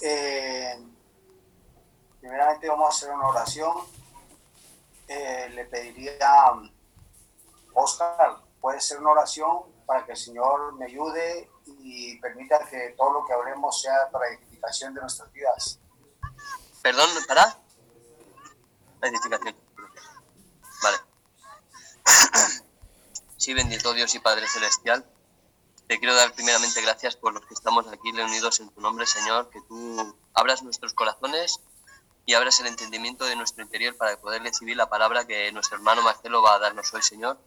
Eh, primeramente vamos a hacer una oración. Eh, le pediría Oscar, puede ser una oración para que el Señor me ayude y permita que todo lo que hablemos sea para edificación de nuestras vidas. Perdón, ¿para? La edificación. Vale. Sí, bendito Dios y Padre Celestial. Te quiero dar primeramente gracias por los que estamos aquí reunidos en tu nombre, Señor, que tú abras nuestros corazones y abras el entendimiento de nuestro interior para poder recibir la palabra que nuestro hermano Marcelo va a darnos hoy, Señor,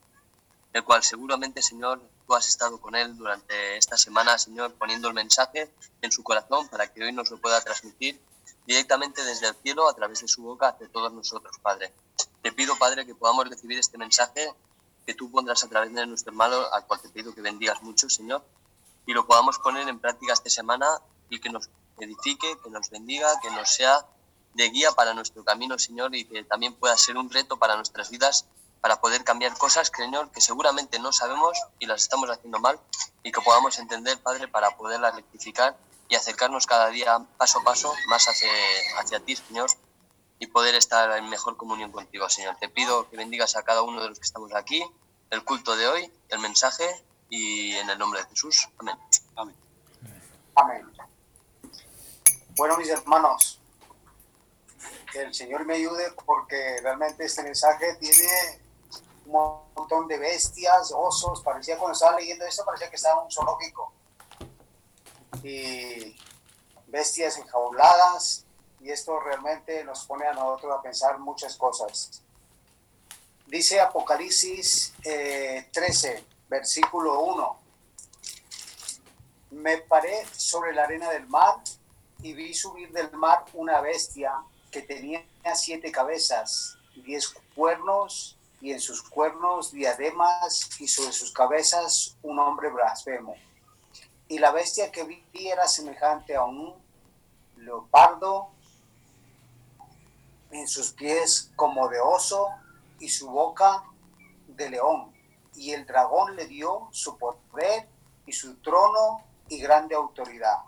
el cual seguramente, Señor, tú has estado con él durante esta semana, Señor, poniendo el mensaje en su corazón para que hoy nos lo pueda transmitir directamente desde el cielo a través de su boca hacia todos nosotros, Padre. Te pido, Padre, que podamos recibir este mensaje que tú pondrás a través de nuestro hermano, al cual te pido que bendigas mucho, Señor, y lo podamos poner en práctica esta semana y que nos edifique, que nos bendiga, que nos sea de guía para nuestro camino, Señor, y que también pueda ser un reto para nuestras vidas, para poder cambiar cosas, Señor, que seguramente no sabemos y las estamos haciendo mal, y que podamos entender, Padre, para poderlas rectificar y acercarnos cada día paso a paso más hacia, hacia ti, Señor, y poder estar en mejor comunión contigo, Señor. Te pido que bendigas a cada uno de los que estamos aquí, el culto de hoy, el mensaje, y en el nombre de Jesús. Amén. Amén. Amén. Bueno, mis hermanos, que el Señor me ayude porque realmente este mensaje tiene un montón de bestias, osos, parecía cuando estaba leyendo esto, parecía que estaba en un zoológico. Y bestias enjauladas, y esto realmente nos pone a nosotros a pensar muchas cosas. Dice Apocalipsis 13, eh, versículo 1. Me paré sobre la arena del mar y vi subir del mar una bestia que tenía siete cabezas, diez cuernos, y en sus cuernos diademas, y sobre sus cabezas un hombre blasfemo. Y la bestia que vi era semejante a un leopardo, en sus pies como de oso, y su boca de león. Y el dragón le dio su poder y su trono y grande autoridad.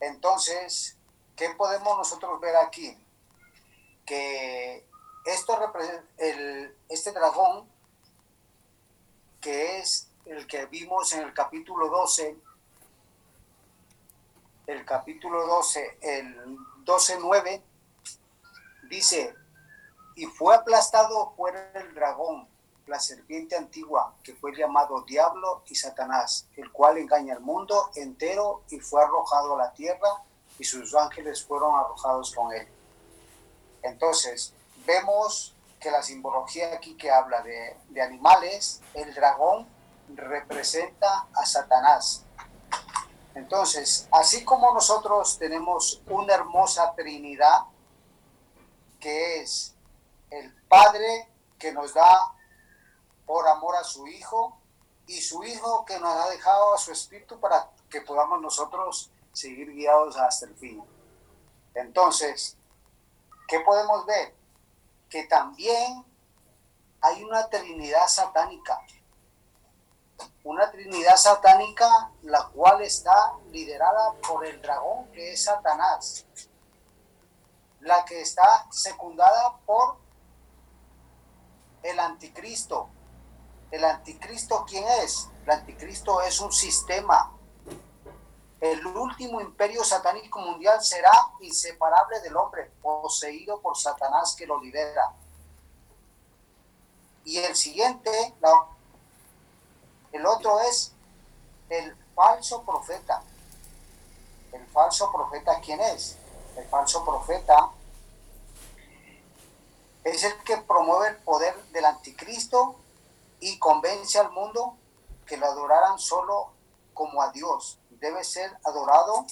Entonces, ¿qué podemos nosotros ver aquí? Que esto el, este dragón, que es el que vimos en el capítulo 12, el capítulo 12, el 12.9, dice, y fue aplastado fuera el dragón, la serpiente antigua, que fue llamado Diablo y Satanás, el cual engaña al mundo entero y fue arrojado a la tierra y sus ángeles fueron arrojados con él. Entonces, vemos que la simbología aquí que habla de, de animales, el dragón representa a Satanás. Entonces, así como nosotros tenemos una hermosa Trinidad, que es el Padre que nos da por amor a su Hijo y su Hijo que nos ha dejado a su Espíritu para que podamos nosotros seguir guiados hasta el fin. Entonces, ¿qué podemos ver? Que también hay una Trinidad satánica. Una Trinidad satánica la cual está liderada por el dragón que es Satanás. La que está secundada por el anticristo, ¿El anticristo quién es? El anticristo es un sistema. El último imperio satánico mundial será inseparable del hombre, poseído por Satanás que lo lidera. Y el siguiente, el otro es el falso profeta. ¿El falso profeta quién es? El falso profeta es el que promueve el poder del anticristo y convence al mundo que lo adoraran solo como a Dios. Debe ser adorado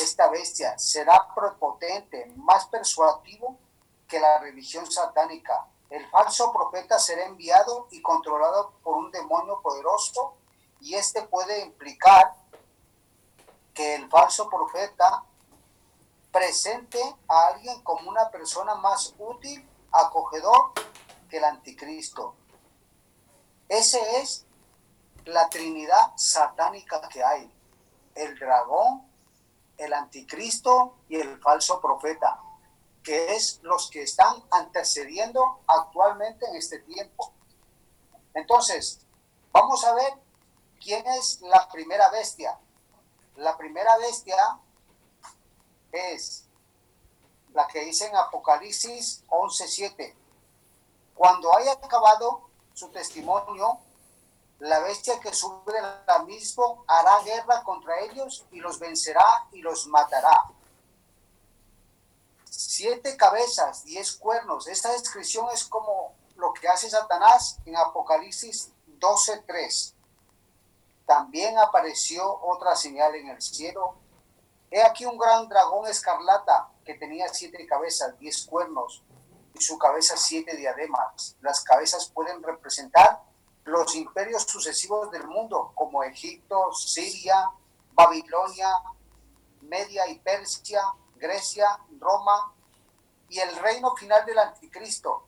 esta bestia. Será prepotente, más persuasivo que la religión satánica. El falso profeta será enviado y controlado por un demonio poderoso y este puede implicar que el falso profeta presente a alguien como una persona más útil, acogedor que el anticristo. Esa es la trinidad satánica que hay. El dragón, el anticristo y el falso profeta, que es los que están antecediendo actualmente en este tiempo. Entonces, vamos a ver quién es la primera bestia. La primera bestia es la que dice en Apocalipsis 11:7. Cuando haya acabado su testimonio, la bestia que sube del abismo hará guerra contra ellos y los vencerá y los matará. Siete cabezas, diez cuernos. Esta descripción es como lo que hace Satanás en Apocalipsis 12:3. También apareció otra señal en el cielo. He aquí un gran dragón escarlata que tenía siete cabezas, diez cuernos y su cabeza siete diademas. Las cabezas pueden representar los imperios sucesivos del mundo, como Egipto, Siria, Babilonia, Media y Persia, Grecia, Roma y el reino final del anticristo.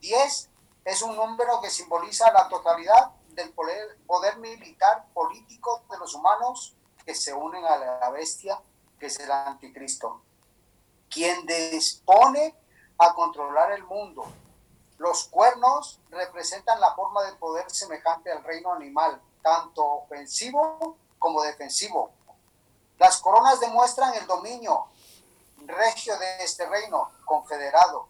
Diez es un número que simboliza la totalidad del poder, poder militar político de los humanos que se unen a la bestia que es el anticristo, quien dispone a controlar el mundo. Los cuernos representan la forma de poder semejante al reino animal, tanto ofensivo como defensivo. Las coronas demuestran el dominio regio de este reino confederado.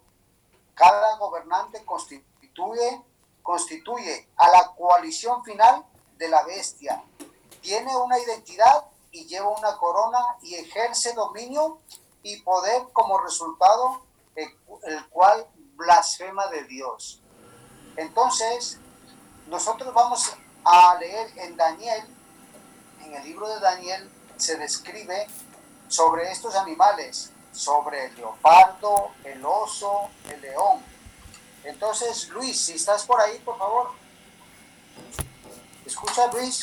Cada gobernante constituye, constituye a la coalición final de la bestia. Tiene una identidad y lleva una corona y ejerce dominio y poder como resultado el, cual blasfema de Dios. Entonces, nosotros vamos a leer en Daniel, en el libro de Daniel se describe sobre estos animales, sobre el leopardo, el oso, el león. Entonces, Luis, si estás por ahí, por favor. Escucha, Luis.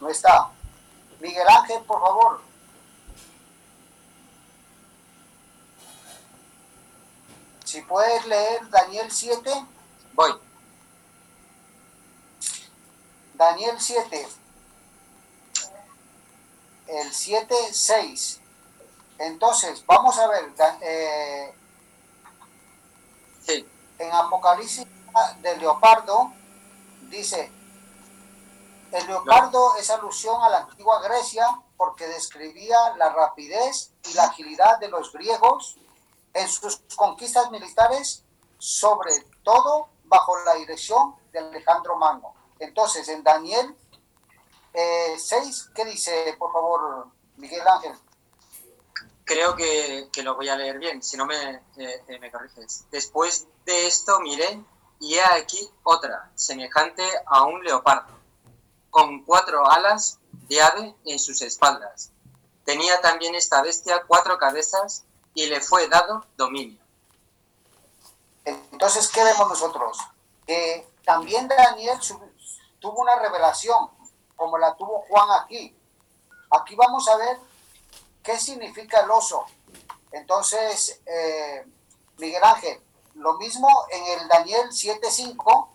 No está. Miguel Ángel, por favor. Si puedes leer Daniel 7. Voy. Daniel 7. El 7, 6. Entonces, vamos a ver. Eh, sí. En Apocalipsis del leopardo dice, el leopardo es alusión a la antigua Grecia porque describía la rapidez y la agilidad de los griegos en sus conquistas militares, sobre todo bajo la dirección de Alejandro Magno. Entonces, en Daniel 6, eh, ¿qué dice, por favor, Miguel Ángel? Creo que, lo voy a leer bien, si no me, eh, eh, me corriges. Después de esto miré y he aquí otra, semejante a un leopardo, con cuatro alas de ave en sus espaldas. Tenía también esta bestia cuatro cabezas y le fue dado dominio. Entonces, ¿qué vemos nosotros? Que también Daniel tuvo una revelación, como la tuvo Juan aquí. Aquí vamos a ver qué significa el oso. Entonces, eh, Miguel Ángel, lo mismo en el Daniel 7.5,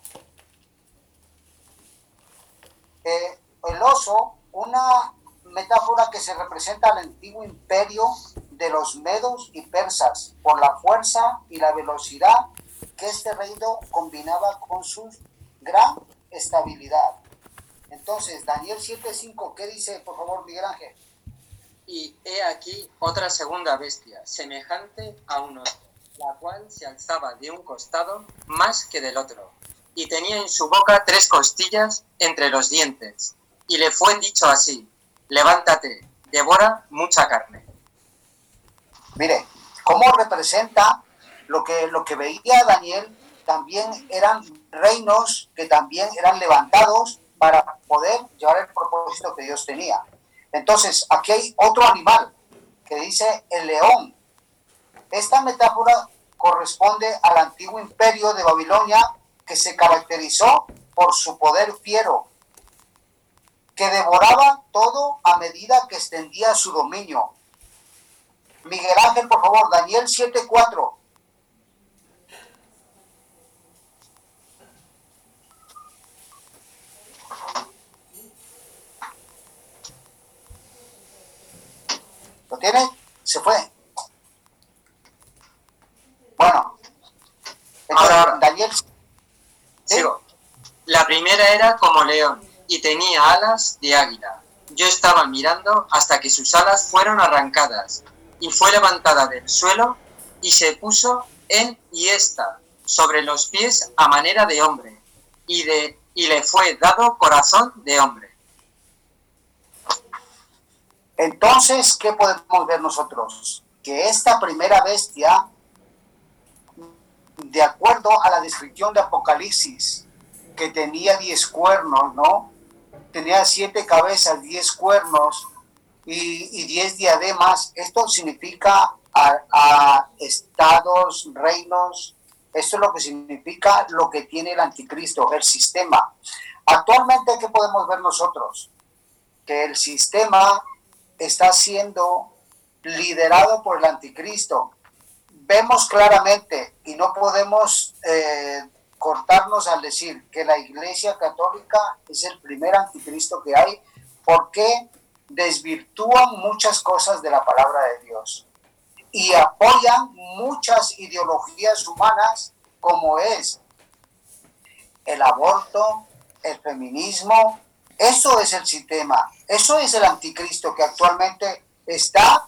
eh, el oso, una metáfora que se representa al antiguo imperio de los medos y persas por la fuerza y la velocidad que este reino combinaba con su gran estabilidad. Entonces, Daniel 7.5, ¿qué dice, por favor, Miguel Ángel? Y he aquí otra segunda bestia, semejante a un otro, la cual se alzaba de un costado más que del otro, y tenía en su boca tres costillas entre los dientes, y le fue dicho así, levántate, devora mucha carne. Mire, cómo representa lo que, lo que veía Daniel, también eran reinos que también eran levantados para poder llevar el propósito que Dios tenía. Entonces, aquí hay otro animal que dice el león. Esta metáfora corresponde al antiguo imperio de Babilonia que se caracterizó por su poder fiero, que devoraba todo a medida que extendía su dominio. Miguel Ángel, por favor, Daniel 7.4. ¿Lo tiene? Se fue. Bueno. Entonces, Daniel Sigo. La primera era como león y tenía alas de águila. Yo estaba mirando hasta que sus alas fueron arrancadas y fue levantada del suelo y se puso en y esta sobre los pies a manera de hombre y, de, y le fue dado corazón de hombre. Entonces, ¿qué podemos ver nosotros? Que esta primera bestia, descripción de Apocalipsis, que tenía diez cuernos, ¿no? Tenía siete cabezas, diez cuernos y, diez diademas. Esto significa a, a estados, reinos. Esto es lo que significa lo que tiene el anticristo, el sistema. Actualmente, ¿qué podemos ver nosotros? Que el sistema está siendo liderado por el anticristo. Vemos claramente y no podemos eh, cortarnos al decir que la Iglesia Católica es el primer anticristo que hay porque desvirtúan muchas cosas de la palabra de Dios y apoyan muchas ideologías humanas como es el aborto, el feminismo, eso es el sistema, eso es el anticristo que actualmente está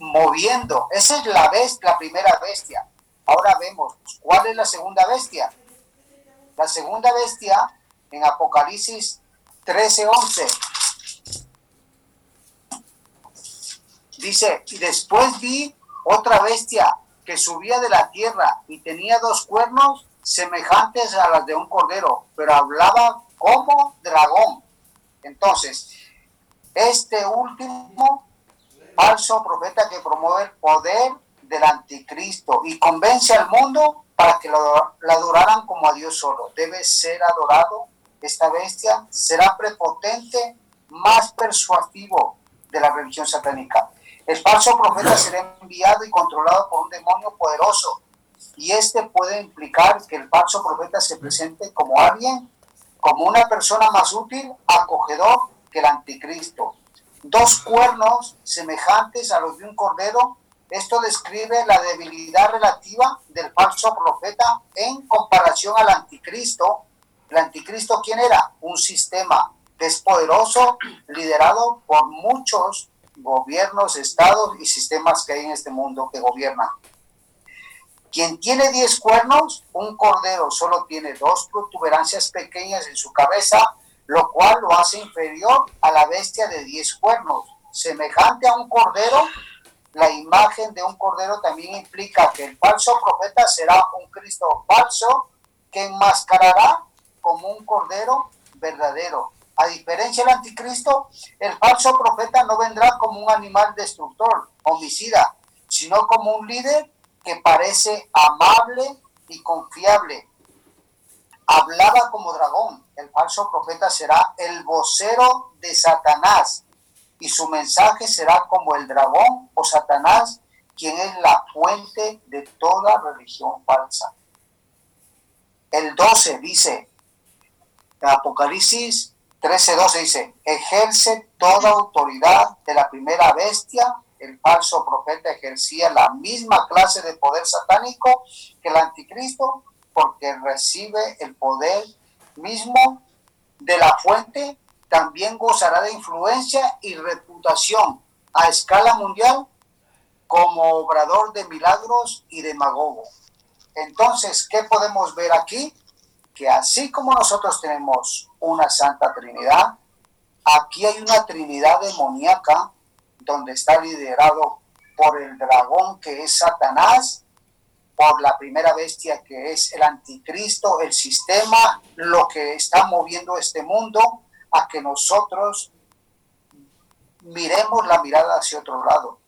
moviendo. Esa es la, bestia, la primera bestia. Ahora vemos, ¿cuál es la segunda bestia? La segunda bestia en Apocalipsis 13:11 dice, y después vi otra bestia que subía de la tierra y tenía dos cuernos semejantes a las de un cordero, pero hablaba como dragón entonces, este último falso profeta que promueve el poder del anticristo y convence al mundo para que lo, adoraran como a Dios solo. Debe ser adorado esta bestia, será prepotente, más persuasivo de la religión satánica. El falso profeta será enviado y controlado por un demonio poderoso y este puede implicar que el falso profeta se presente como alguien como una persona más útil, acogedor que el anticristo. Dos cuernos semejantes a los de un cordero. Esto describe la debilidad relativa del falso profeta en comparación al anticristo. ¿El anticristo quién era? Un sistema despoderoso liderado por muchos gobiernos, estados y sistemas que hay en este mundo que gobiernan. Quien tiene diez cuernos, un cordero solo tiene dos protuberancias pequeñas en su cabeza, lo cual lo hace inferior a la bestia de diez cuernos. Semejante a un cordero, la imagen de un cordero también implica que el falso profeta será un Cristo falso que enmascarará como un cordero verdadero. A diferencia del anticristo, el falso profeta no vendrá como un animal destructor, homicida, sino como un líder que parece amable y confiable. Hablaba como dragón. El falso profeta será el vocero de Satanás y su mensaje será como el dragón o Satanás, quien es la fuente de toda religión falsa. El 12 dice, Apocalipsis 13:12 dice, ejerce toda autoridad de la primera bestia el falso profeta ejercía la misma clase de poder satánico que el anticristo porque recibe el poder mismo de la fuente, también gozará de influencia y reputación a escala mundial como obrador de milagros y demagogo. Entonces, ¿qué podemos ver aquí? Que así como nosotros tenemos una Santa Trinidad, aquí hay una Trinidad demoníaca donde está liderado por el dragón que es Satanás, por la primera bestia que es el anticristo, el sistema, lo que está moviendo este mundo a que nosotros miremos la mirada hacia otro lado.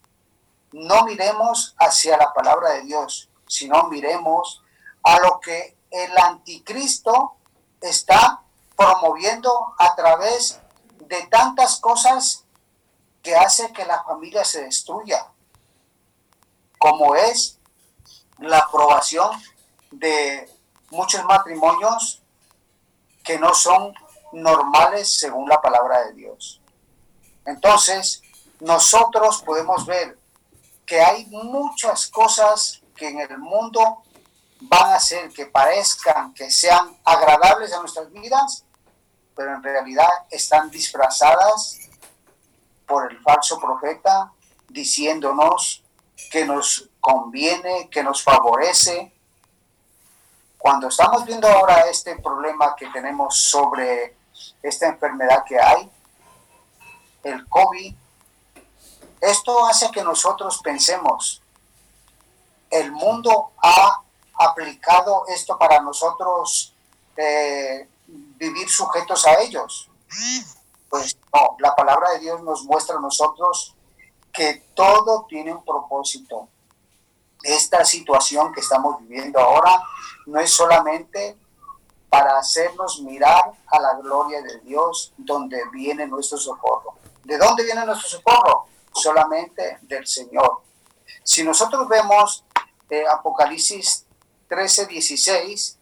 No miremos hacia la palabra de Dios, sino miremos a lo que el anticristo está promoviendo a través de tantas cosas que hace que la familia se destruya, como es la aprobación de muchos matrimonios que no son normales según la palabra de Dios. Entonces, nosotros podemos ver que hay muchas cosas que en el mundo van a hacer que parezcan, que sean agradables a nuestras vidas, pero en realidad están disfrazadas por el falso profeta diciéndonos que nos conviene, que nos favorece. Cuando estamos viendo ahora este problema que tenemos sobre esta enfermedad que hay, el COVID, esto hace que nosotros pensemos, el mundo ha aplicado esto para nosotros eh, vivir sujetos a ellos. Pues no, la palabra de Dios nos muestra a nosotros que todo tiene un propósito. Esta situación que estamos viviendo ahora no es solamente para hacernos mirar a la gloria de Dios donde viene nuestro socorro. ¿De dónde viene nuestro socorro? Solamente del Señor. Si nosotros vemos eh, Apocalipsis 13, 16,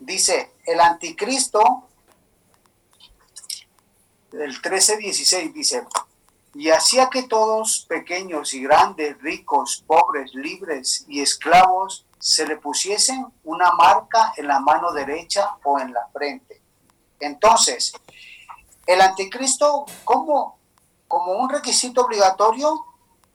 dice, el anticristo, el 13, 16 dice, y hacía que todos, pequeños y grandes, ricos, pobres, libres y esclavos, se le pusiesen una marca en la mano derecha o en la frente. Entonces, el anticristo, como, como un requisito obligatorio,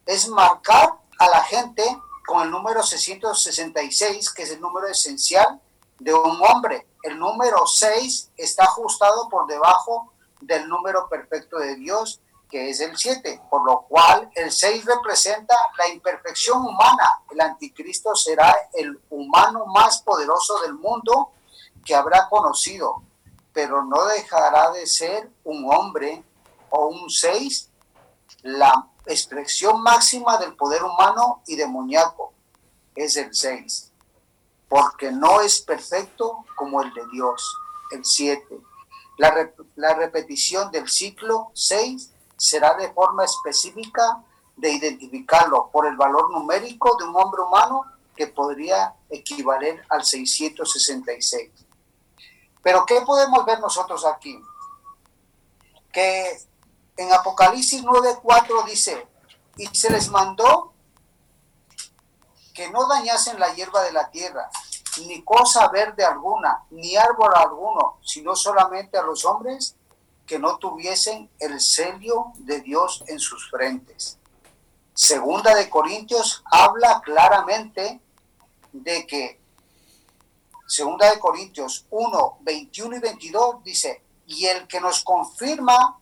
es marcar a la gente con el número 666, que es el número esencial de un hombre. El número 6 está ajustado por debajo del número perfecto de Dios que es el 7, por lo cual el 6 representa la imperfección humana. El anticristo será el humano más poderoso del mundo que habrá conocido, pero no dejará de ser un hombre o un 6, la expresión máxima del poder humano y demoníaco es el 6, porque no es perfecto como el de Dios, el 7. La, la repetición del ciclo 6 será de forma específica de identificarlo por el valor numérico de un hombre humano que podría equivaler al 666. Pero ¿qué podemos ver nosotros aquí? Que en Apocalipsis 9:4 dice, y se les mandó que no dañasen la hierba de la tierra, ni cosa verde alguna, ni árbol alguno, sino solamente a los hombres que no tuviesen el celio de Dios en sus frentes. Segunda de Corintios habla claramente de que, segunda de Corintios 1, 21 y 22 dice, y el que nos confirma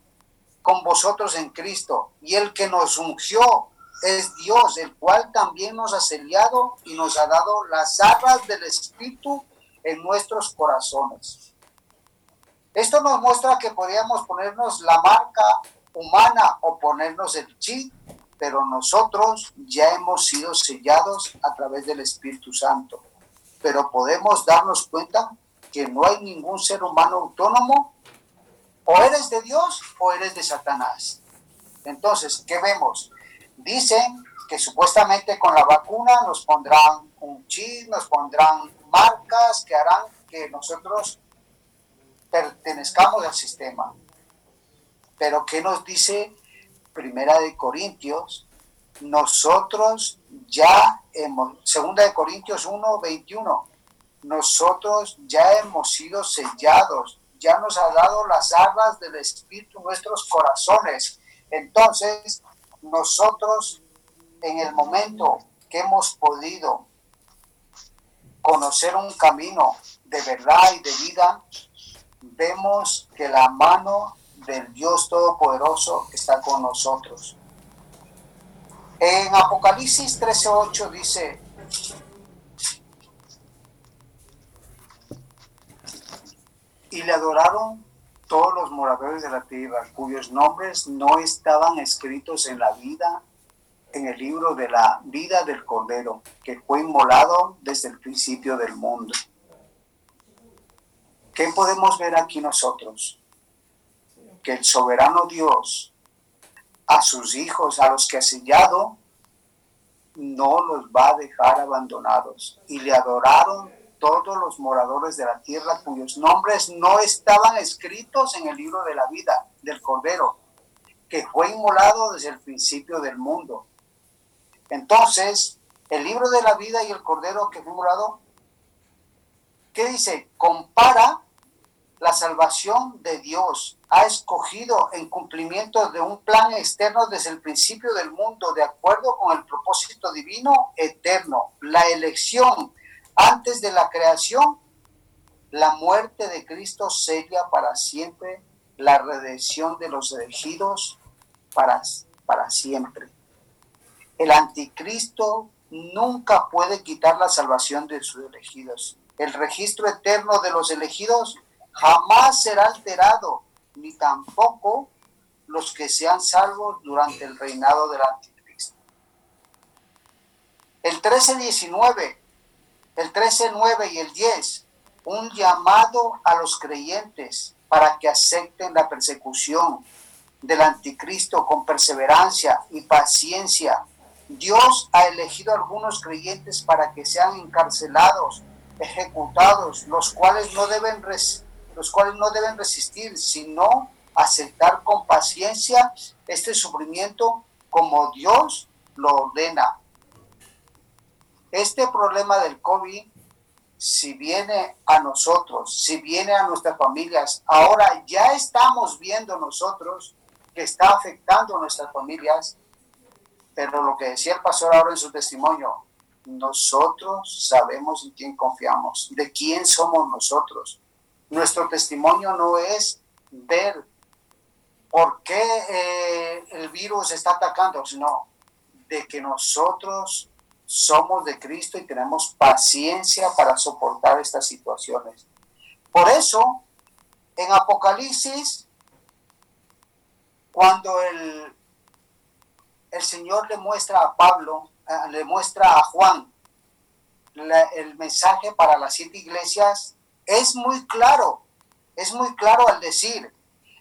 con vosotros en Cristo, y el que nos ungió es Dios, el cual también nos ha sellado y nos ha dado las arras del Espíritu en nuestros corazones. Esto nos muestra que podíamos ponernos la marca humana o ponernos el chip, pero nosotros ya hemos sido sellados a través del Espíritu Santo. Pero podemos darnos cuenta que no hay ningún ser humano autónomo. O eres de Dios o eres de Satanás. Entonces, ¿qué vemos? Dicen que supuestamente con la vacuna nos pondrán un chip, nos pondrán marcas que harán que nosotros pertenezcamos al sistema. Pero ¿qué nos dice Primera de Corintios? Nosotros ya hemos, Segunda de Corintios 1, 21, nosotros ya hemos sido sellados, ya nos ha dado las armas del Espíritu nuestros corazones. Entonces, nosotros en el momento que hemos podido conocer un camino de verdad y de vida, vemos que la mano del Dios Todopoderoso está con nosotros. En Apocalipsis 13:8 dice, y le adoraron todos los moradores de la tierra, cuyos nombres no estaban escritos en la vida, en el libro de la vida del Cordero, que fue inmolado desde el principio del mundo. ¿Qué podemos ver aquí nosotros? Que el soberano Dios a sus hijos, a los que ha sellado, no los va a dejar abandonados. Y le adoraron todos los moradores de la tierra cuyos nombres no estaban escritos en el libro de la vida del Cordero, que fue inmolado desde el principio del mundo. Entonces, el libro de la vida y el cordero que fue inmolado, ¿qué dice? Compara la salvación de Dios. Ha escogido en cumplimiento de un plan externo desde el principio del mundo, de acuerdo con el propósito divino eterno. La elección antes de la creación, la muerte de Cristo sella para siempre la redención de los elegidos para, para siempre. El anticristo nunca puede quitar la salvación de sus elegidos. El registro eterno de los elegidos jamás será alterado, ni tampoco los que sean salvos durante el reinado del anticristo. El 13.19, el 13.9 y el 10, un llamado a los creyentes para que acepten la persecución del anticristo con perseverancia y paciencia. Dios ha elegido a algunos creyentes para que sean encarcelados, ejecutados, los cuales no deben, los cuales no deben resistir, sino aceptar con paciencia este sufrimiento como Dios lo ordena. Este problema del COVID si viene a nosotros, si viene a nuestras familias, ahora ya estamos viendo nosotros que está afectando a nuestras familias, pero lo que decía el pastor ahora en su testimonio, nosotros sabemos en quién confiamos, de quién somos nosotros. Nuestro testimonio no es ver por qué eh, el virus está atacando, sino de que nosotros somos de Cristo y tenemos paciencia para soportar estas situaciones. Por eso, en Apocalipsis, cuando el, el Señor le muestra a Pablo, eh, le muestra a Juan el mensaje para las siete iglesias, es muy claro, es muy claro al decir,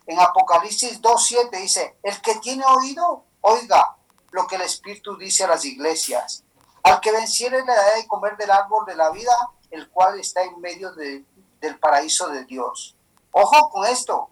en Apocalipsis 2.7 dice, el que tiene oído, oiga lo que el Espíritu dice a las iglesias. Al que venciere le daré de comer del árbol de la vida, el cual está en medio del paraíso de Dios. Ojo con esto.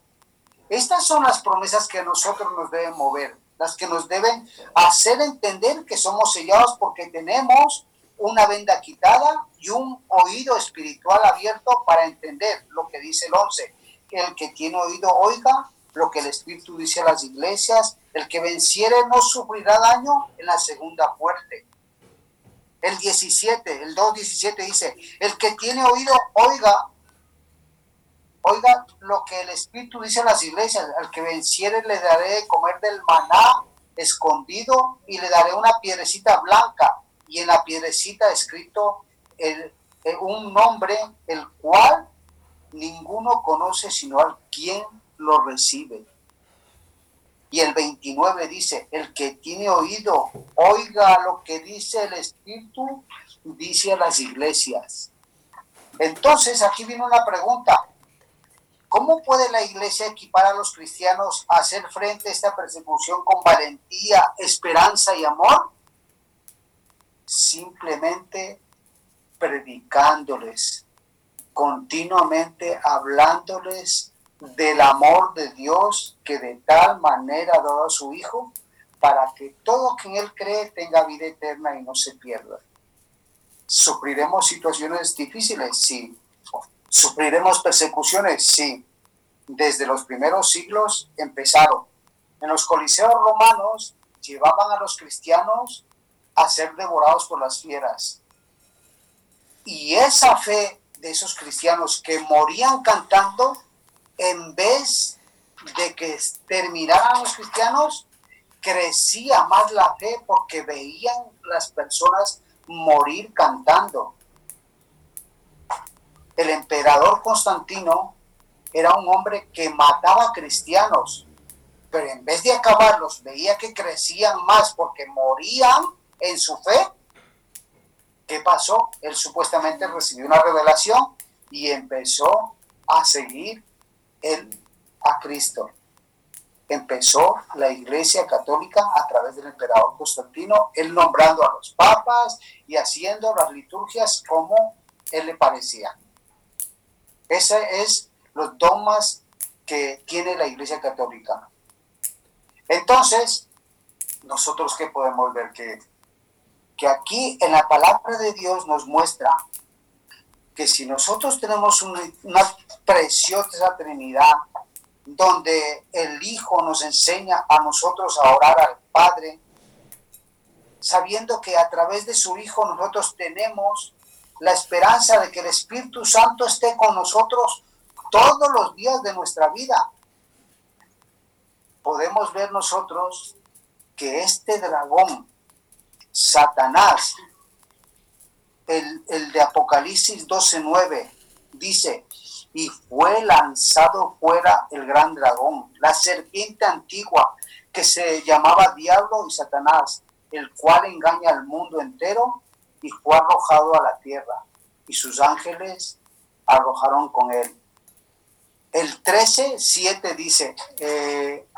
Estas son las promesas que a nosotros nos deben mover, las que nos deben hacer entender que somos sellados porque tenemos una venda quitada y un oído espiritual abierto para entender lo que dice el 11. El que tiene oído oiga lo que el Espíritu dice a las iglesias, el que venciere no sufrirá daño en la segunda muerte. El 17, el 2.17 dice, el que tiene oído, oiga, oiga lo que el Espíritu dice a las iglesias, al que venciere le daré de comer del maná escondido y le daré una piedrecita blanca y en la piedrecita escrito un nombre el cual ninguno conoce sino al quien lo recibe. Y el 29 dice, el que tiene oído, oiga lo que dice el Espíritu, dice a las iglesias. Entonces, aquí viene una pregunta. ¿Cómo puede la iglesia equipar a los cristianos a hacer frente a esta persecución con valentía, esperanza y amor? Simplemente predicándoles, continuamente hablándoles del amor de Dios que de tal manera ha a su Hijo para que todo quien Él cree tenga vida eterna y no se pierda. ¿Sufriremos situaciones difíciles? Sí. ¿Sufriremos persecuciones? Sí. Desde los primeros siglos empezaron. En los coliseos romanos llevaban a los cristianos a ser devorados por las fieras. Y esa fe de esos cristianos que morían cantando en vez de que terminaran los cristianos, crecía más la fe porque veían las personas morir cantando. El emperador Constantino era un hombre que mataba cristianos, pero en vez de acabarlos, veía que crecían más porque morían en su fe. ¿Qué pasó? Él supuestamente recibió una revelación y empezó a seguir a Cristo. Empezó la Iglesia Católica a través del emperador Constantino, él nombrando a los papas y haciendo las liturgias como él le parecía. Ese es los dogmas que tiene la Iglesia Católica. Entonces, nosotros qué podemos ver que, que aquí en la palabra de Dios nos muestra que si nosotros tenemos una, una preciosa Trinidad, donde el Hijo nos enseña a nosotros a orar al Padre, sabiendo que a través de su Hijo nosotros tenemos la esperanza de que el Espíritu Santo esté con nosotros todos los días de nuestra vida. Podemos ver nosotros que este dragón, Satanás, el, el de Apocalipsis 12.9, dice, y fue lanzado fuera el gran dragón, la serpiente antigua, que se llamaba Diablo y Satanás, el cual engaña al mundo entero, y fue arrojado a la tierra, y sus ángeles arrojaron con él. El 13.7 dice, eh,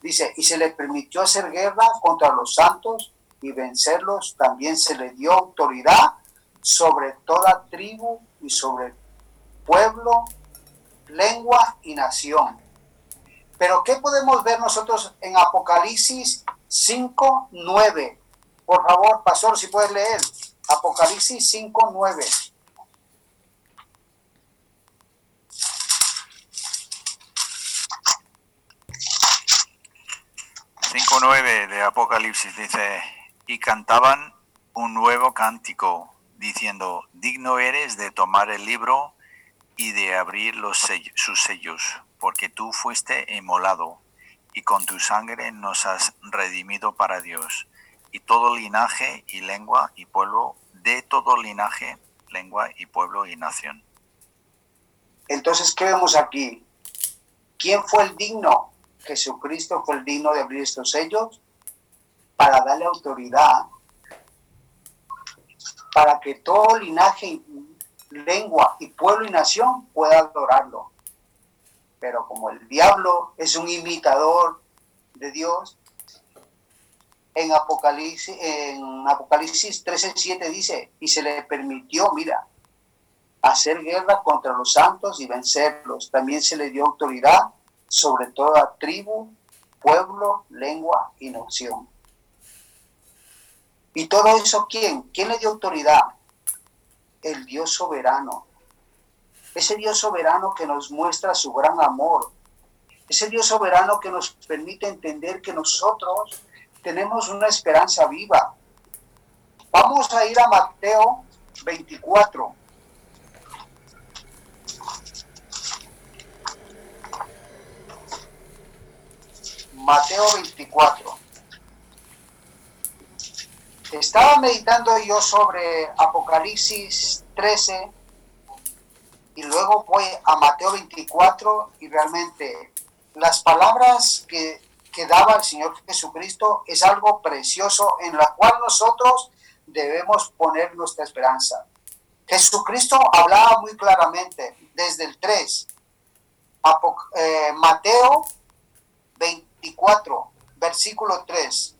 dice, y se le permitió hacer guerra contra los santos y vencerlos, también se le dio autoridad sobre toda tribu y sobre pueblo, lengua y nación. Pero ¿qué podemos ver nosotros en Apocalipsis 5, 9? Por favor, pastor, si puedes leer. Apocalipsis 5, 9. de Apocalipsis dice, y cantaban un nuevo cántico, diciendo, digno eres de tomar el libro y de abrir los sus sellos, porque tú fuiste inmolado, y con tu sangre nos has redimido para Dios, y todo linaje y lengua y pueblo, de todo linaje, lengua y pueblo y nación. Entonces, ¿qué vemos aquí? ¿Quién fue el digno? Jesucristo fue el digno de abrir estos sellos para darle autoridad para que todo linaje lengua y pueblo y nación pueda adorarlo. Pero como el diablo es un imitador de Dios, en Apocalipsis, en Apocalipsis 13:7 dice, y se le permitió, mira, hacer guerra contra los santos y vencerlos. También se le dio autoridad sobre toda tribu, pueblo, lengua y nación. ¿Y todo eso quién? ¿Quién le dio autoridad? el Dios soberano. Ese Dios soberano que nos muestra su gran amor. Ese Dios soberano que nos permite entender que nosotros tenemos una esperanza viva. Vamos a ir a Mateo 24. Mateo 24. Estaba meditando yo sobre Apocalipsis 13 y luego voy a Mateo 24 y realmente las palabras que, que daba el Señor Jesucristo es algo precioso en la cual nosotros debemos poner nuestra esperanza. Jesucristo hablaba muy claramente desde el 3, eh, Mateo 24, versículo 3.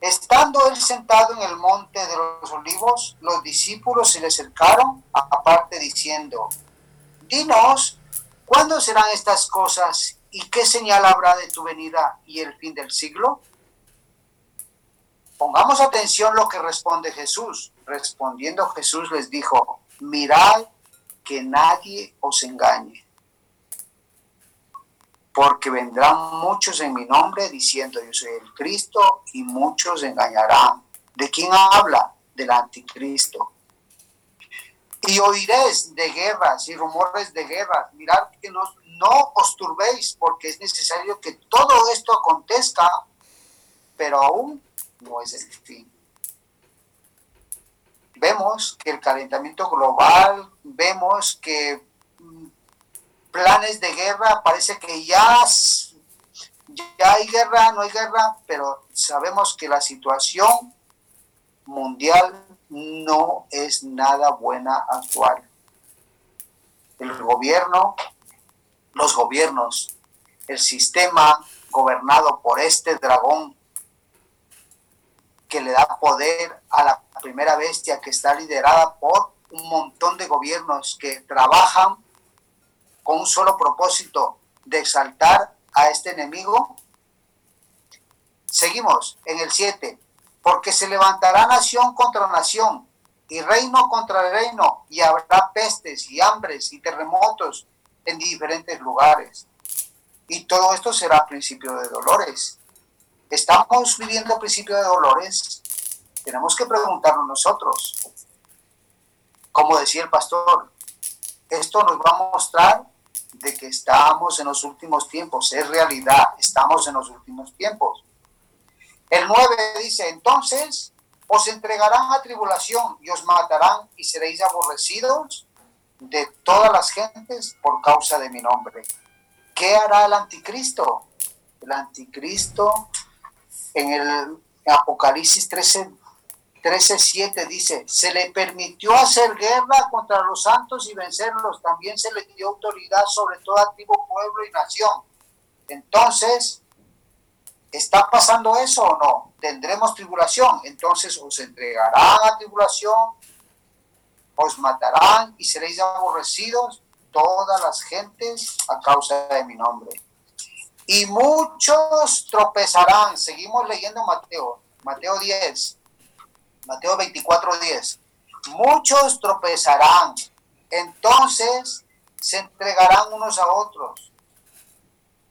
Estando él sentado en el monte de los olivos, los discípulos se le acercaron aparte diciendo, Dinos, ¿cuándo serán estas cosas y qué señal habrá de tu venida y el fin del siglo? Pongamos atención lo que responde Jesús. Respondiendo Jesús les dijo, mirad que nadie os engañe porque vendrán muchos en mi nombre diciendo yo soy el Cristo y muchos engañarán. ¿De quién habla? Del anticristo. Y oiréis de guerras y rumores de guerras. Mirad que no, no os turbéis porque es necesario que todo esto acontezca, pero aún no es el fin. Vemos que el calentamiento global, vemos que planes de guerra, parece que ya, ya hay guerra, no hay guerra, pero sabemos que la situación mundial no es nada buena actual. El gobierno, los gobiernos, el sistema gobernado por este dragón que le da poder a la primera bestia que está liderada por un montón de gobiernos que trabajan con un solo propósito de exaltar a este enemigo, Seguimos en el 7. Porque se levantará nación contra nación y reino contra reino y habrá pestes y hambres y terremotos en diferentes lugares. Y todo esto será principio de dolores. ¿Estamos viviendo principio de dolores? Tenemos que preguntarnos nosotros. Como decía el pastor, esto nos va a mostrar de que estamos en los últimos tiempos, es realidad, estamos en los últimos tiempos. El 9 dice, entonces os entregarán a tribulación y os matarán y seréis aborrecidos de todas las gentes por causa de mi nombre. ¿Qué hará el anticristo? El anticristo en el Apocalipsis 13, 13.7 dice, se le permitió hacer guerra contra los santos y vencerlos. También se le dio autoridad sobre todo activo pueblo y nación. Entonces, ¿está pasando eso o no? Tendremos tribulación. Entonces os entregarán a tribulación, os matarán y seréis aborrecidos todas las gentes a causa de mi nombre. Y muchos tropezarán. Seguimos leyendo Mateo, Mateo 10, Mateo 24, 10. Muchos tropezarán. Entonces se entregarán unos a otros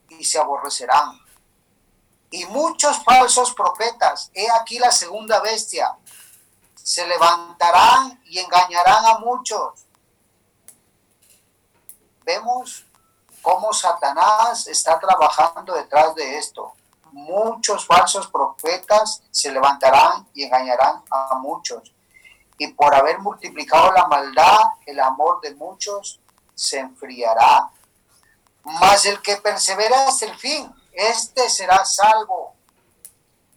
y se aborrecerán. Y muchos falsos profetas, he aquí la segunda bestia, se levantarán y engañarán a muchos. Vemos cómo Satanás está trabajando detrás de esto. Muchos falsos profetas se levantarán y engañarán a muchos. Y por haber multiplicado la maldad, el amor de muchos se enfriará. Mas el que persevera hasta el fin, este será salvo.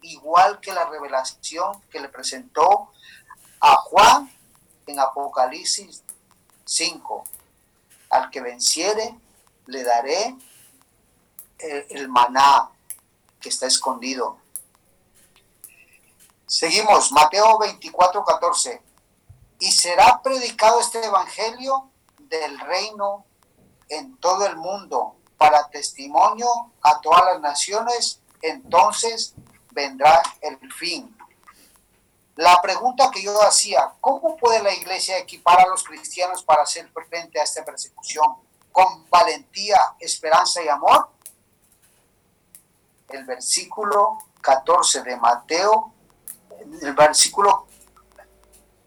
Igual que la revelación que le presentó a Juan en Apocalipsis 5. Al que venciere, le daré el, maná que está escondido. Seguimos, Mateo 24, 14. Y será predicado este evangelio del reino en todo el mundo para testimonio a todas las naciones, entonces vendrá el fin. La pregunta que yo hacía, ¿cómo puede la iglesia equipar a los cristianos para hacer frente a esta persecución? con valentía, esperanza y amor? El versículo 14 de Mateo, el versículo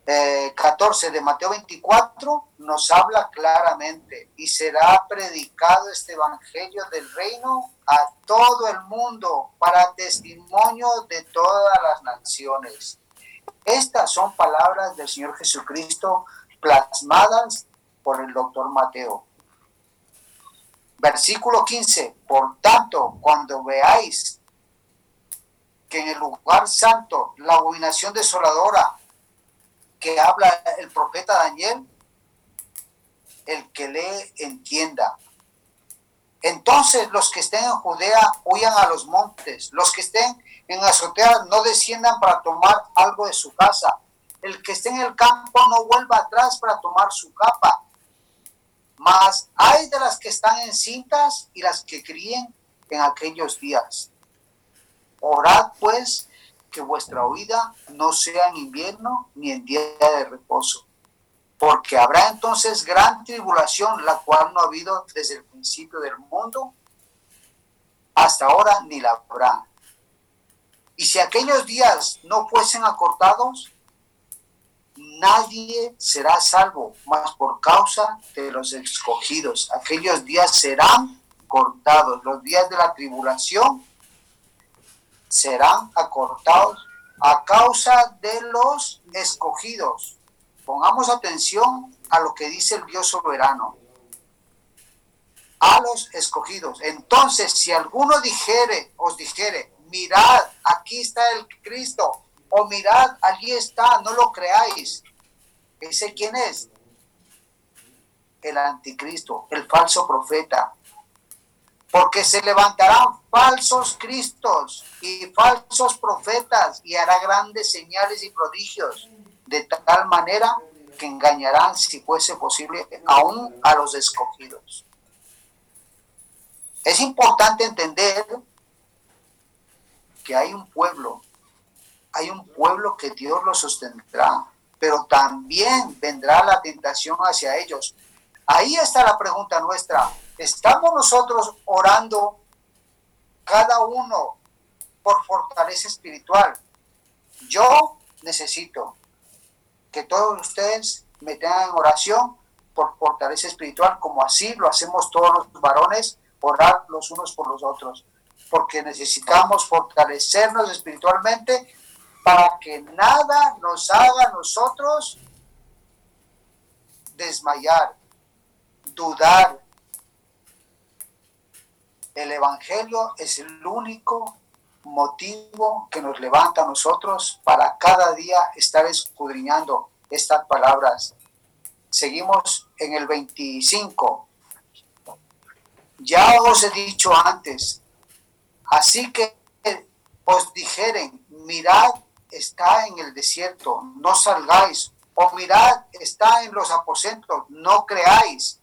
14 eh, de Mateo 24 nos habla claramente y será predicado este evangelio del reino a todo el mundo para testimonio de todas las naciones. Estas son palabras del Señor Jesucristo plasmadas por el doctor Mateo. Versículo 15, por tanto, cuando veáis que en el lugar santo la abominación desoladora que habla el profeta Daniel, el que lee entienda. Entonces los que estén en Judea huyan a los montes, los que estén en azotea no desciendan para tomar algo de su casa, el que esté en el campo no vuelva atrás para tomar su capa, mas hay de las que están encintas y las que críen en aquellos días. Orad pues que vuestra huida no sea en invierno ni en día de reposo, porque habrá entonces gran tribulación, la cual no ha habido desde el principio del mundo hasta ahora ni la habrá. Y si aquellos días no fuesen acortados, nadie será salvo, más por causa de los escogidos. Aquellos días serán cortados, los días de la tribulación serán acortados a causa de los escogidos. Pongamos atención a lo que dice el Dios soberano. A los escogidos. Entonces, si alguno dijere, os dijere, mirad, aquí está el Cristo, o mirad, allí está, no lo creáis. ¿Ese quién es? El anticristo, el falso profeta. Porque se levantarán falsos cristos y falsos profetas y hará grandes señales y prodigios, de tal manera que engañarán, si fuese posible, aún a los escogidos. Es importante entender que hay un pueblo, hay un pueblo que Dios lo sostendrá, pero también vendrá la tentación hacia ellos. Ahí está la pregunta nuestra. ¿Estamos nosotros orando cada uno por fortaleza espiritual? Yo necesito que todos ustedes me tengan en oración por fortaleza espiritual, como así lo hacemos todos los varones, orar los unos por los otros, porque necesitamos fortalecernos espiritualmente para que nada nos haga a nosotros desmayar, dudar. El Evangelio es el único motivo que nos levanta a nosotros para cada día estar escudriñando estas palabras. Seguimos en el 25. Ya os he dicho antes, así que os dijeren, mirad, está en el desierto, no salgáis, o mirad, está en los aposentos, no creáis,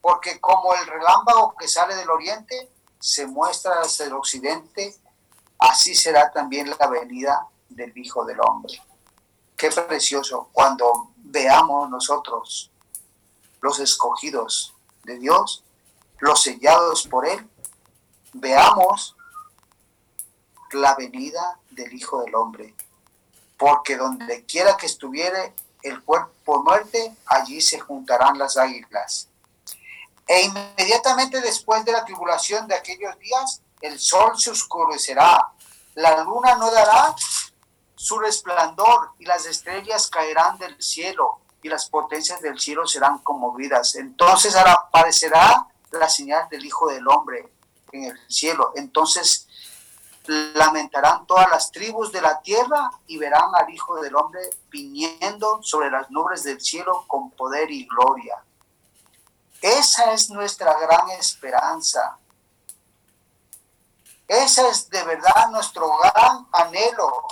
porque como el relámpago que sale del oriente se muestra hacia el occidente, así será también la venida del Hijo del Hombre. Qué precioso cuando veamos nosotros los escogidos de Dios, los sellados por Él, veamos la venida del Hijo del Hombre. Porque donde quiera que estuviere el cuerpo muerte, allí se juntarán las águilas. E inmediatamente después de la tribulación de aquellos días, el sol se oscurecerá, la luna no dará su resplandor y las estrellas caerán del cielo y las potencias del cielo serán conmovidas. Entonces aparecerá la señal del Hijo del Hombre en el cielo. Entonces lamentarán todas las tribus de la tierra y verán al Hijo del Hombre viniendo sobre las nubes del cielo con poder y gloria. Esa es nuestra gran esperanza. Ese es de verdad nuestro gran anhelo.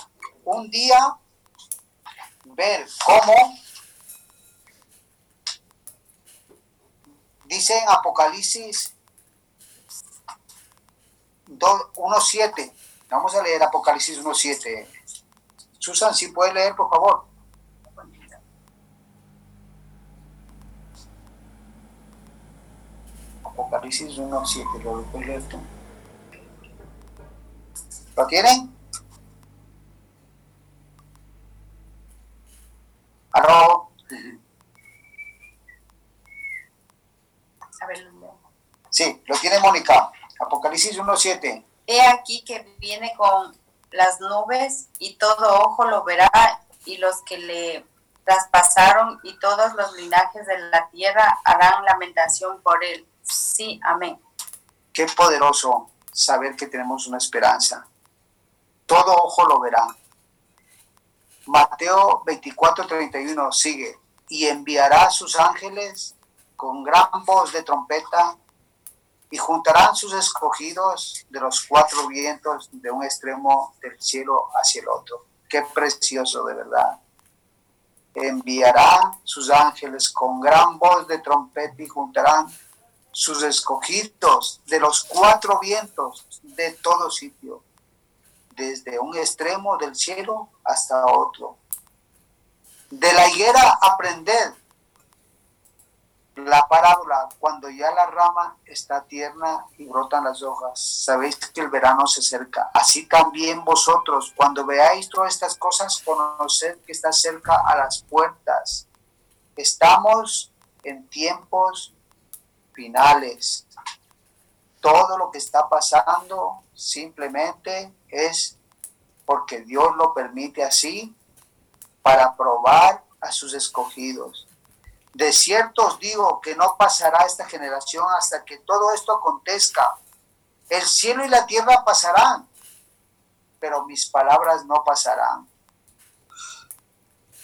Un día ver cómo dice en Apocalipsis 1.7. Vamos a leer Apocalipsis 1.7. Susan, si puede leer, por favor. Apocalipsis 1.7, ¿lo puedes leer tú? ¿Lo tienen? ¿Aló? Sí, lo tiene Mónica. Apocalipsis 1.7. He aquí que viene con las nubes y todo ojo lo verá y los que le traspasaron y todos los linajes de la tierra harán lamentación por él. Sí, amén. Qué poderoso saber que tenemos una esperanza. Todo ojo lo verá. Mateo 24, 31 sigue, y enviará sus ángeles con gran voz de trompeta y juntarán sus escogidos de los cuatro vientos de un extremo del cielo hacia el otro. Qué precioso de verdad. Enviará sus ángeles con gran voz de trompeta y juntarán sus escogidos de los cuatro vientos de todo sitio, desde un extremo del cielo hasta otro. De la higuera aprended la parábola, cuando ya la rama está tierna y brotan las hojas, sabéis que el verano se acerca. Así también vosotros, cuando veáis todas estas cosas, conoced que está cerca a las puertas. Estamos en tiempos finales. Todo lo que está pasando simplemente es porque Dios lo permite así para probar a sus escogidos de cierto os digo que no pasará esta generación hasta que todo esto acontezca. El cielo y la tierra pasarán, pero mis palabras no pasarán.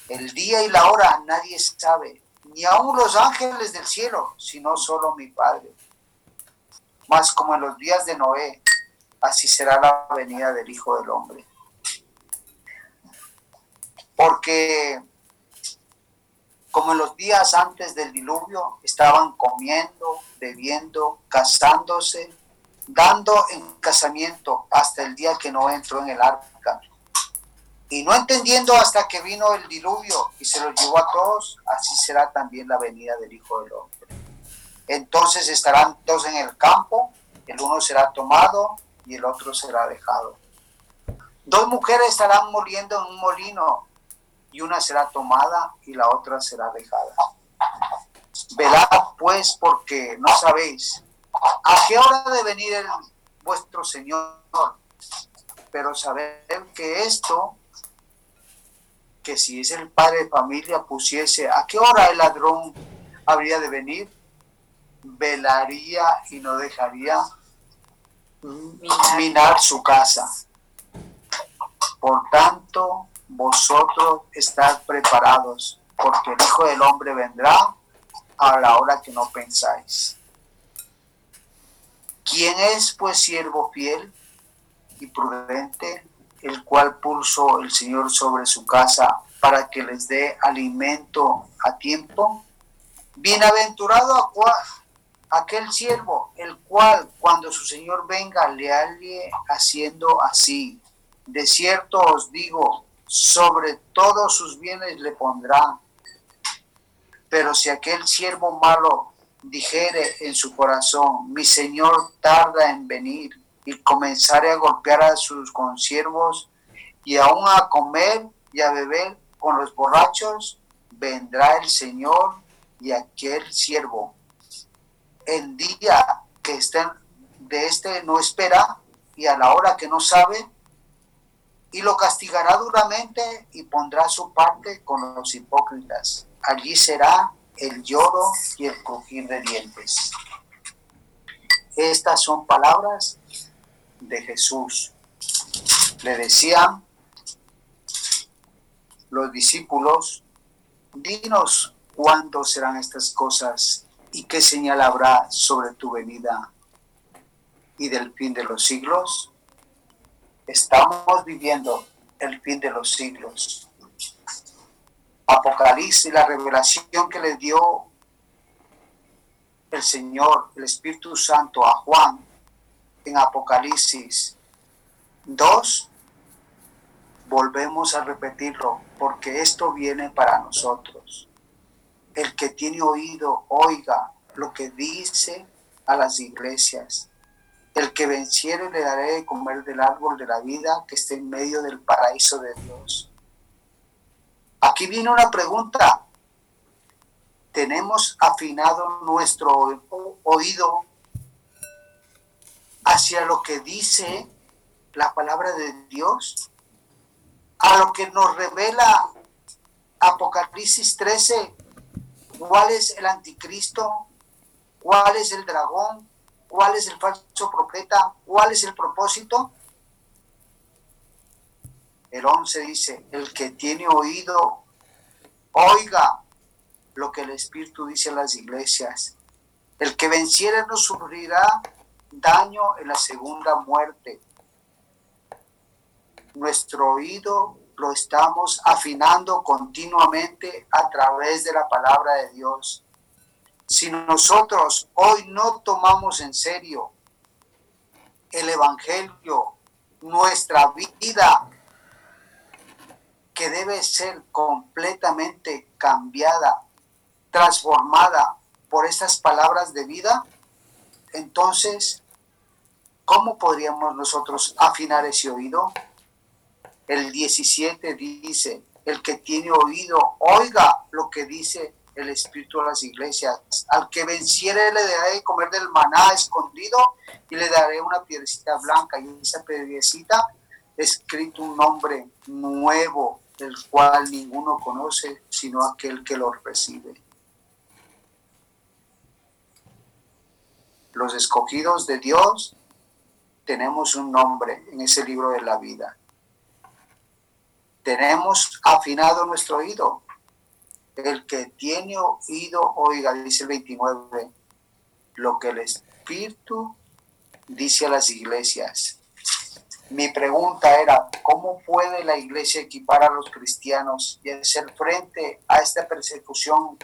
El día y la hora nadie sabe, ni aun los ángeles del cielo, sino solo mi Padre. Mas como en los días de Noé, así será la venida del Hijo del Hombre. Porque como en los días antes del diluvio, estaban comiendo, bebiendo, casándose dando en casamiento hasta el día que no entró en el arca. Y no entendiendo hasta que vino el diluvio y se los llevó a todos, así será también la venida del Hijo del Hombre. Entonces estarán todos en el campo, el uno será tomado y el otro será dejado. Dos mujeres estarán moliendo en un molino y una será tomada y la otra será dejada. Velad pues porque no sabéis a qué hora de venir el, vuestro Señor, pero saber que esto, que si es el padre de familia pusiese a qué hora el ladrón habría de venir, velaría y no dejaría minar su casa. Por tanto, vosotros estad preparados, porque el Hijo del Hombre vendrá a la hora que no pensáis. ¿Quién es pues siervo fiel y prudente, el cual puso el Señor sobre su casa para que les dé alimento a tiempo? Bienaventurado aquel siervo, el cual cuando su Señor venga le halle haciendo así. De cierto os digo, sobre todos sus bienes le pondrá. Pero si aquel siervo malo dijere en su corazón, mi Señor tarda en venir, y comenzare a golpear a sus consiervos, y aún a comer y a beber con los borrachos, vendrá el Señor y aquel siervo. El día que estén de este no espera, y a la hora que no sabe, y lo castigará duramente y pondrá su parte con los hipócritas. Allí será el lloro y el crujir de dientes. Estas son palabras de Jesús. Le decían los discípulos, dinos cuándo serán estas cosas y qué señal habrá sobre tu venida y del fin de los siglos. Estamos viviendo el fin de los siglos. Apocalipsis, la revelación que le dio el Señor, el Espíritu Santo a Juan en Apocalipsis 2, volvemos a repetirlo porque esto viene para nosotros. El que tiene oído, oiga lo que dice a las iglesias. El que venciere le daré de comer del árbol de la vida que está en medio del paraíso de Dios. Aquí viene una pregunta. ¿Tenemos afinado nuestro oído hacia lo que dice la palabra de Dios? A lo que nos revela Apocalipsis 13, cuál es el anticristo, cuál es el dragón, cuál es el falso profeta, cuál es el propósito. El 11 dice, el que tiene oído, oiga lo que el Espíritu dice a las iglesias. El que venciere no sufrirá daño en la segunda muerte. Nuestro oído lo estamos afinando continuamente a través de la palabra de Dios. Si nosotros hoy no tomamos en serio el Evangelio, nuestra vida que debe ser completamente cambiada, transformada por estas palabras de vida, entonces, ¿cómo podríamos nosotros afinar ese oído? El 17 dice, el que tiene oído, oiga lo que dice el Espíritu a las iglesias. Al que venciere le daré de comer del maná escondido y le daré una piedrecita blanca y en esa piedrecita escrito un nombre nuevo el cual ninguno conoce sino aquel que lo recibe. Los escogidos de Dios tenemos un nombre en ese libro de la vida. Tenemos afinado nuestro oído. El que tiene oído, oiga, dice el 29, lo que el Espíritu dice a las iglesias. Mi pregunta era, ¿cómo puede la iglesia equipar a los cristianos y hacer frente a esta persecución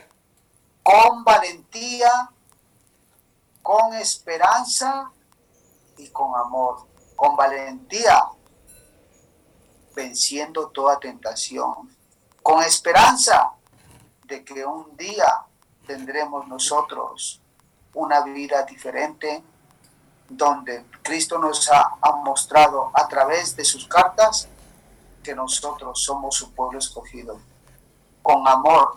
con valentía, con esperanza y con amor, con valentía, venciendo toda tentación, con esperanza que un día tendremos nosotros una vida diferente donde Cristo nos ha, mostrado a través de sus cartas que nosotros somos su pueblo escogido. Con amor,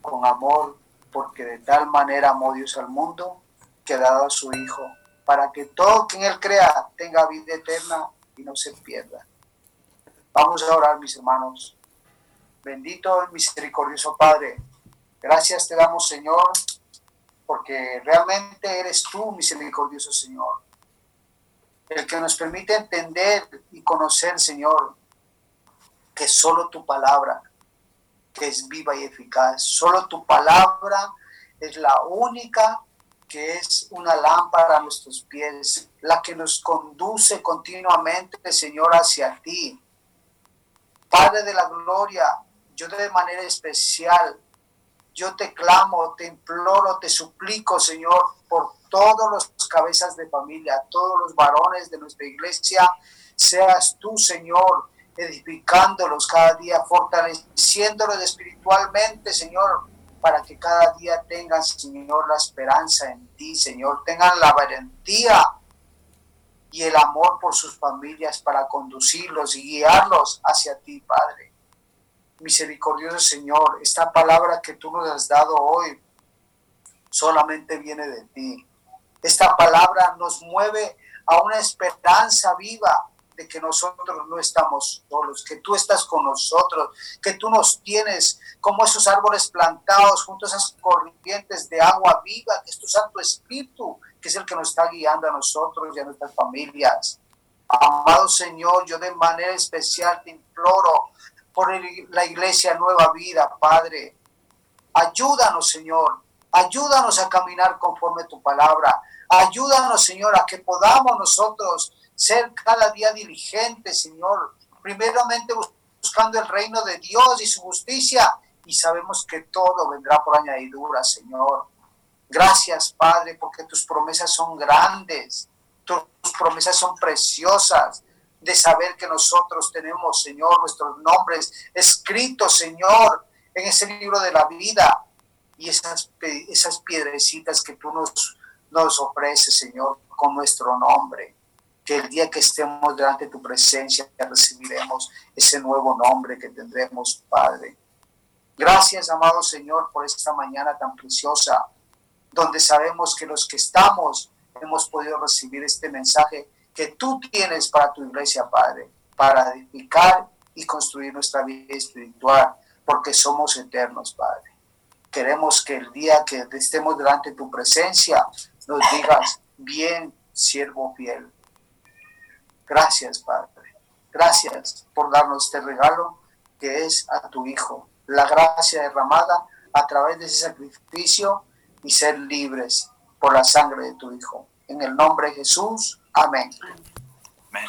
con amor, porque de tal manera amó Dios al mundo que ha dado su Hijo, para que todo quien Él crea tenga vida eterna y no se pierda. Vamos a orar, mis hermanos. Bendito y misericordioso Padre, gracias te damos, Señor, porque realmente eres tú, misericordioso Señor, el que nos permite entender y conocer, Señor, que solo tu palabra, que es viva y eficaz, solo tu palabra es la única que es una lámpara a nuestros pies, la que nos conduce continuamente, Señor, hacia ti. Padre de la gloria, yo de manera especial yo te clamo, te imploro, te suplico, Señor, por todos los cabezas de familia, todos los varones de nuestra iglesia, seas tú, Señor, edificándolos cada día, fortaleciéndolos espiritualmente, Señor, para que cada día tengan, Señor, la esperanza en ti, Señor, tengan la valentía y el amor por sus familias para conducirlos y guiarlos hacia ti, Padre misericordioso Señor, esta palabra que tú nos has dado hoy solamente viene de ti. Esta palabra nos mueve a una esperanza viva de que nosotros no estamos solos, que tú estás con nosotros, que tú nos tienes como esos árboles plantados junto a esas corrientes de agua viva, que es tu Santo Espíritu, que es el que nos está guiando a nosotros y a nuestras familias. Amado Señor, yo de manera especial te imploro por la iglesia Nueva Vida, Padre. Ayúdanos, Señor. Ayúdanos a caminar conforme tu palabra. Ayúdanos, Señor, a que podamos nosotros ser cada día diligentes, Señor. Primeramente buscando el reino de Dios y su justicia. Y sabemos que todo vendrá por añadidura, Señor. Gracias, Padre, porque tus promesas son grandes. Tus promesas son preciosas de saber que nosotros tenemos, Señor, nuestros nombres escritos, Señor, en ese libro de la vida y esas, esas piedrecitas que tú nos, nos ofreces, Señor, con nuestro nombre. Que el día que estemos delante de tu presencia recibiremos ese nuevo nombre que tendremos, Padre. Gracias, amado Señor, por esta mañana tan preciosa, donde sabemos que los que estamos hemos podido recibir este mensaje que tú tienes para tu iglesia, Padre, para edificar y construir nuestra vida espiritual, porque somos eternos, Padre. Queremos que el día que estemos delante de tu presencia, nos digas, bien, siervo fiel. Gracias, Padre. Gracias por darnos este regalo que es a tu Hijo, la gracia derramada a través de ese sacrificio y ser libres por la sangre de tu Hijo. En el nombre de Jesús. Amén. Amén.